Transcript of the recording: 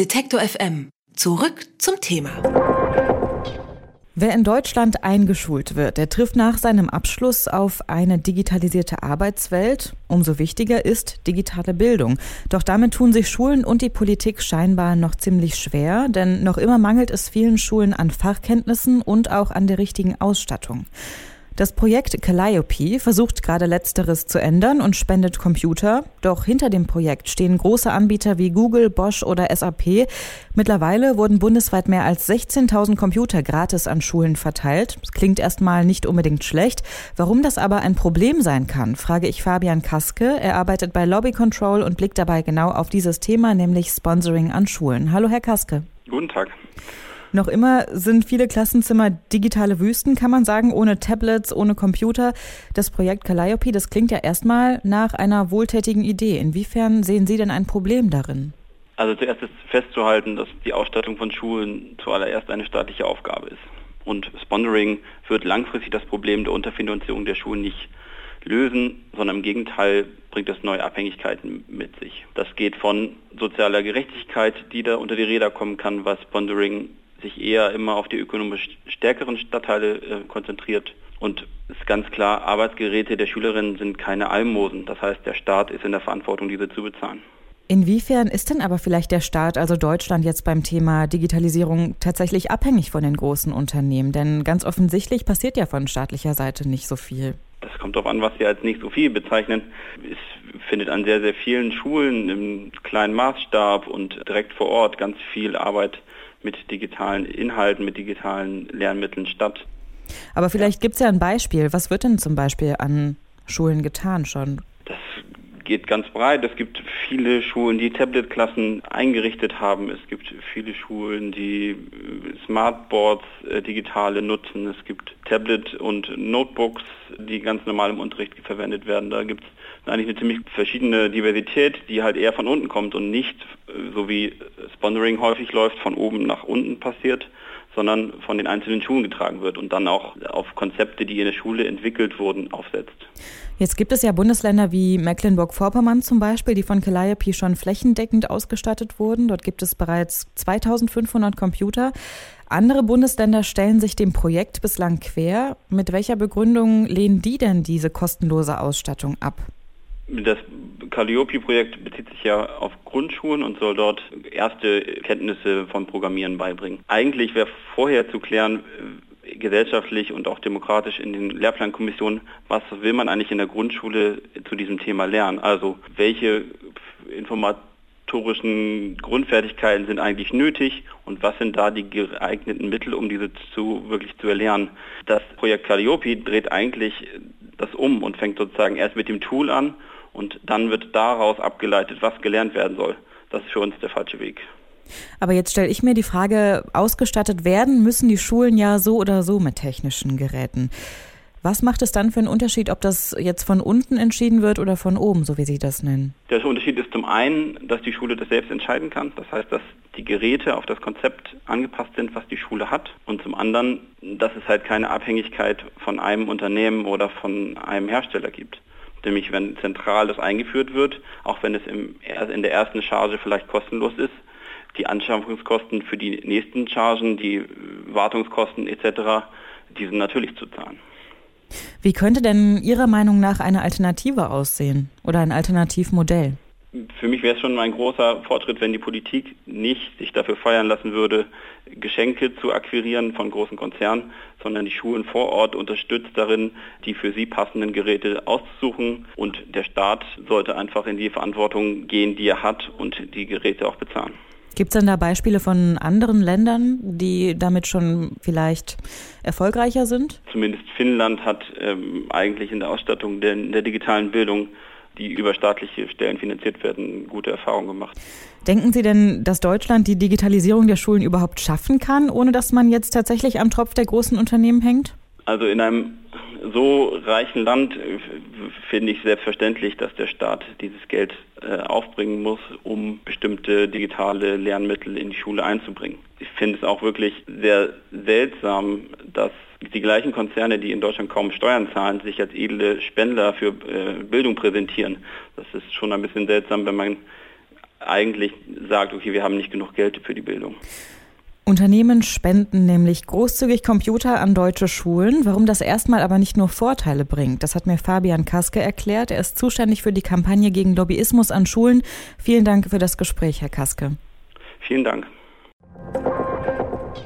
Detektor FM. Zurück zum Thema. Wer in Deutschland eingeschult wird, der trifft nach seinem Abschluss auf eine digitalisierte Arbeitswelt. Umso wichtiger ist digitale Bildung. Doch damit tun sich Schulen und die Politik scheinbar noch ziemlich schwer, denn noch immer mangelt es vielen Schulen an Fachkenntnissen und auch an der richtigen Ausstattung. Das Projekt Calliope versucht gerade letzteres zu ändern und spendet Computer. Doch hinter dem Projekt stehen große Anbieter wie Google, Bosch oder SAP. Mittlerweile wurden bundesweit mehr als 16.000 Computer gratis an Schulen verteilt. Das klingt erstmal nicht unbedingt schlecht. Warum das aber ein Problem sein kann, frage ich Fabian Kaske. Er arbeitet bei Lobby Control und blickt dabei genau auf dieses Thema, nämlich Sponsoring an Schulen. Hallo, Herr Kaske. Guten Tag. Noch immer sind viele Klassenzimmer digitale Wüsten, kann man sagen, ohne Tablets, ohne Computer. Das Projekt Calliope, das klingt ja erstmal nach einer wohltätigen Idee. Inwiefern sehen Sie denn ein Problem darin? Also zuerst ist festzuhalten, dass die Ausstattung von Schulen zuallererst eine staatliche Aufgabe ist. Und Sponsoring wird langfristig das Problem der Unterfinanzierung der Schulen nicht lösen, sondern im Gegenteil bringt es neue Abhängigkeiten mit sich. Das geht von sozialer Gerechtigkeit, die da unter die Räder kommen kann, was Sponsoring sich eher immer auf die ökonomisch stärkeren Stadtteile äh, konzentriert. Und es ist ganz klar, Arbeitsgeräte der Schülerinnen sind keine Almosen. Das heißt, der Staat ist in der Verantwortung, diese zu bezahlen. Inwiefern ist denn aber vielleicht der Staat, also Deutschland jetzt beim Thema Digitalisierung tatsächlich abhängig von den großen Unternehmen? Denn ganz offensichtlich passiert ja von staatlicher Seite nicht so viel. Das kommt darauf an, was Sie als nicht so viel bezeichnen. Es findet an sehr, sehr vielen Schulen im kleinen Maßstab und direkt vor Ort ganz viel Arbeit mit digitalen Inhalten, mit digitalen Lernmitteln statt. Aber vielleicht gibt es ja ein Beispiel. Was wird denn zum Beispiel an Schulen getan schon? Das geht ganz breit. Es gibt viele Schulen, die Tablet-Klassen eingerichtet haben. Es gibt viele Schulen, die äh, Smartboards äh, digitale nutzen. Es gibt Tablet und Notebooks, die ganz normal im Unterricht verwendet werden. Da gibt es eigentlich eine ziemlich verschiedene Diversität, die halt eher von unten kommt und nicht, äh, so wie Sponsoring häufig läuft, von oben nach unten passiert, sondern von den einzelnen Schulen getragen wird und dann auch auf Konzepte, die in der Schule entwickelt wurden, aufsetzt. Jetzt gibt es ja Bundesländer wie Mecklenburg-Vorpommern zum Beispiel, die von Calliope schon flächendeckend ausgestattet wurden. Dort gibt es bereits 2500 Computer. Andere Bundesländer stellen sich dem Projekt bislang quer. Mit welcher Begründung lehnen die denn diese kostenlose Ausstattung ab? Das Calliope-Projekt bezieht sich ja auf Grundschulen und soll dort erste Kenntnisse von Programmieren beibringen. Eigentlich wäre vorher zu klären, äh, gesellschaftlich und auch demokratisch in den Lehrplankommissionen, was will man eigentlich in der Grundschule zu diesem Thema lernen? Also welche informatorischen Grundfertigkeiten sind eigentlich nötig und was sind da die geeigneten Mittel, um diese zu wirklich zu erlernen? Das Projekt Calliope dreht eigentlich das um und fängt sozusagen erst mit dem Tool an und dann wird daraus abgeleitet, was gelernt werden soll. Das ist für uns der falsche Weg. Aber jetzt stelle ich mir die Frage, ausgestattet werden müssen die Schulen ja so oder so mit technischen Geräten. Was macht es dann für einen Unterschied, ob das jetzt von unten entschieden wird oder von oben, so wie Sie das nennen? Der Unterschied ist zum einen, dass die Schule das selbst entscheiden kann. Das heißt, dass die Geräte auf das Konzept angepasst sind, was die Schule hat. Und zum anderen, dass es halt keine Abhängigkeit von einem Unternehmen oder von einem Hersteller gibt nämlich wenn zentral das eingeführt wird, auch wenn es im, in der ersten Charge vielleicht kostenlos ist, die Anschaffungskosten für die nächsten Chargen, die Wartungskosten etc., die sind natürlich zu zahlen. Wie könnte denn Ihrer Meinung nach eine Alternative aussehen oder ein Alternativmodell? Für mich wäre es schon ein großer Fortschritt, wenn die Politik nicht sich dafür feiern lassen würde, Geschenke zu akquirieren von großen Konzernen, sondern die Schulen vor Ort unterstützt darin, die für sie passenden Geräte auszusuchen. Und der Staat sollte einfach in die Verantwortung gehen, die er hat und die Geräte auch bezahlen. Gibt es denn da Beispiele von anderen Ländern, die damit schon vielleicht erfolgreicher sind? Zumindest Finnland hat ähm, eigentlich in der Ausstattung der, der digitalen Bildung die über staatliche Stellen finanziert werden, gute Erfahrungen gemacht. Denken Sie denn, dass Deutschland die Digitalisierung der Schulen überhaupt schaffen kann, ohne dass man jetzt tatsächlich am Tropf der großen Unternehmen hängt? Also in einem so reichen Land äh, finde ich selbstverständlich, dass der Staat dieses Geld äh, aufbringen muss, um bestimmte digitale Lernmittel in die Schule einzubringen. Ich finde es auch wirklich sehr seltsam, dass die gleichen Konzerne, die in Deutschland kaum Steuern zahlen, sich als edle Spender für äh, Bildung präsentieren. Das ist schon ein bisschen seltsam, wenn man eigentlich sagt, okay, wir haben nicht genug Geld für die Bildung. Unternehmen spenden nämlich großzügig Computer an deutsche Schulen, warum das erstmal aber nicht nur Vorteile bringt. Das hat mir Fabian Kaske erklärt. Er ist zuständig für die Kampagne gegen Lobbyismus an Schulen. Vielen Dank für das Gespräch, Herr Kaske. Vielen Dank.